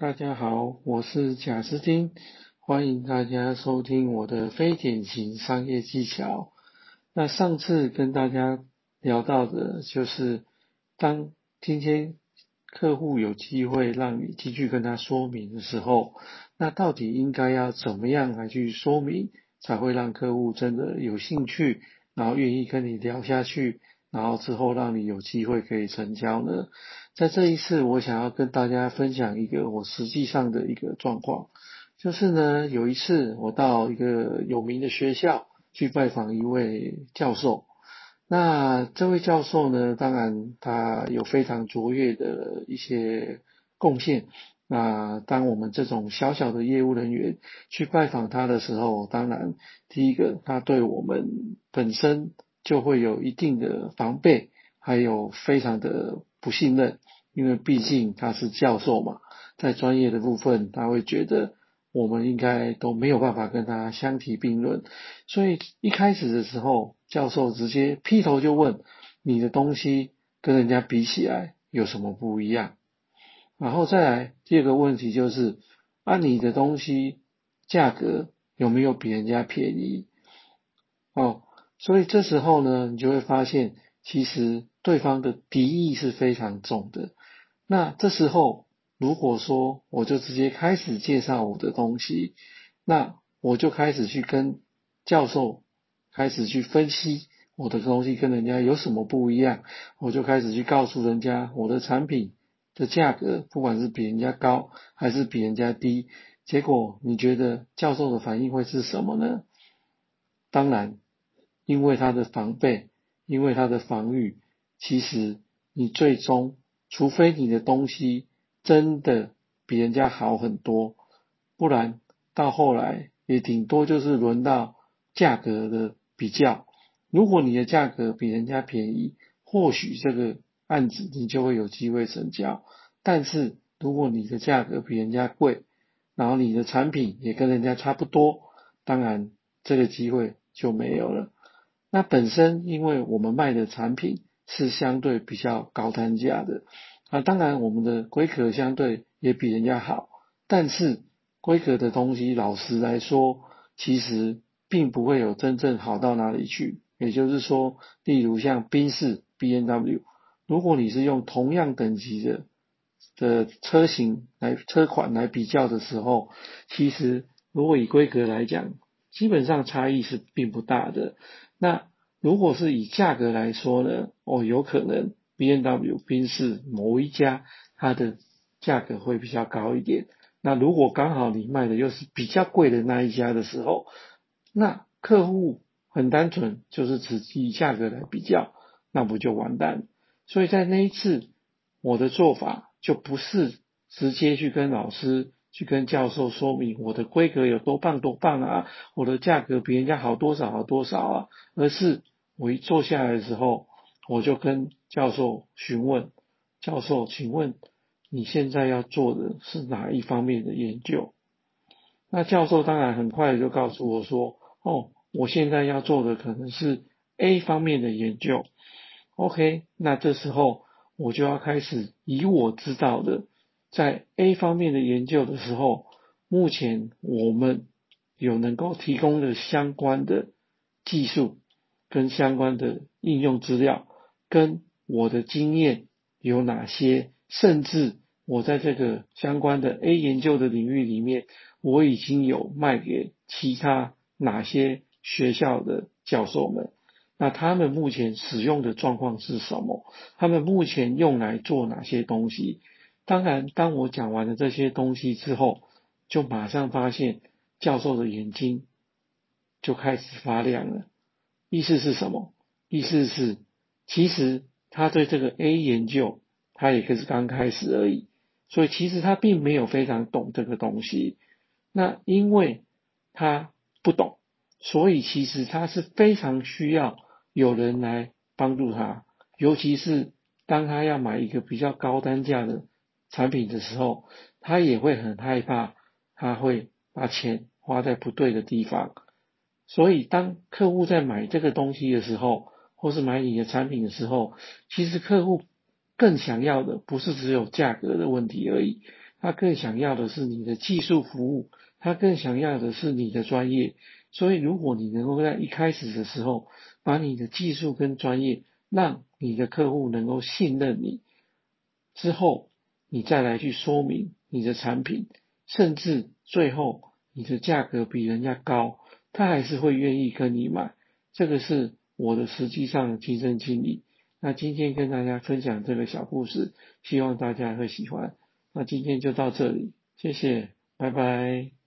大家好，我是贾斯汀，欢迎大家收听我的非典型商业技巧。那上次跟大家聊到的就是，当今天客户有机会让你继续跟他说明的时候，那到底应该要怎么样来去说明，才会让客户真的有兴趣，然后愿意跟你聊下去？然后之后让你有机会可以成交呢？在这一次，我想要跟大家分享一个我实际上的一个状况，就是呢，有一次我到一个有名的学校去拜访一位教授，那这位教授呢，当然他有非常卓越的一些贡献。那当我们这种小小的业务人员去拜访他的时候，当然第一个他对我们本身。就会有一定的防备，还有非常的不信任，因为毕竟他是教授嘛，在专业的部分，他会觉得我们应该都没有办法跟他相提并论，所以一开始的时候，教授直接劈头就问你的东西跟人家比起来有什么不一样，然后再来第二个问题就是，啊你的东西价格有没有比人家便宜？哦。所以这时候呢，你就会发现，其实对方的敌意是非常重的。那这时候，如果说我就直接开始介绍我的东西，那我就开始去跟教授开始去分析我的东西跟人家有什么不一样，我就开始去告诉人家我的产品的价格，不管是比人家高还是比人家低，结果你觉得教授的反应会是什么呢？当然。因为他的防备，因为他的防御，其实你最终，除非你的东西真的比人家好很多，不然到后来也顶多就是轮到价格的比较。如果你的价格比人家便宜，或许这个案子你就会有机会成交。但是如果你的价格比人家贵，然后你的产品也跟人家差不多，当然这个机会就没有了。那本身，因为我们卖的产品是相对比较高单价的啊，当然我们的规格相对也比人家好，但是规格的东西，老实来说，其实并不会有真正好到哪里去。也就是说，例如像宾士 B N W，如果你是用同样等级的的车型来车款来比较的时候，其实如果以规格来讲，基本上差异是并不大的。那如果是以价格来说呢？哦，有可能 B N W 宾士某一家它的价格会比较高一点。那如果刚好你卖的又是比较贵的那一家的时候，那客户很单纯就是只以价格来比较，那不就完蛋？所以在那一次，我的做法就不是直接去跟老师。去跟教授说明我的规格有多棒多棒啊，我的价格比人家好多少好多少啊，而是我一坐下来的时候，我就跟教授询问，教授，请问你现在要做的是哪一方面的研究？那教授当然很快就告诉我说，哦，我现在要做的可能是 A 方面的研究。OK，那这时候我就要开始以我知道的。在 A 方面的研究的时候，目前我们有能够提供的相关的技术跟相关的应用资料，跟我的经验有哪些？甚至我在这个相关的 A 研究的领域里面，我已经有卖给其他哪些学校的教授们？那他们目前使用的状况是什么？他们目前用来做哪些东西？当然，当我讲完了这些东西之后，就马上发现教授的眼睛就开始发亮了。意思是什么？意思是其实他对这个 A 研究，他也可是刚开始而已，所以其实他并没有非常懂这个东西。那因为他不懂，所以其实他是非常需要有人来帮助他，尤其是当他要买一个比较高单价的。产品的时候，他也会很害怕，他会把钱花在不对的地方。所以，当客户在买这个东西的时候，或是买你的产品的时候，其实客户更想要的不是只有价格的问题而已，他更想要的是你的技术服务，他更想要的是你的专业。所以，如果你能够在一开始的时候，把你的技术跟专业，让你的客户能够信任你，之后你再来去说明你的产品，甚至最后你的价格比人家高，他还是会愿意跟你买。这个是我的实际上的亲身经历。那今天跟大家分享这个小故事，希望大家会喜欢。那今天就到这里，谢谢，拜拜。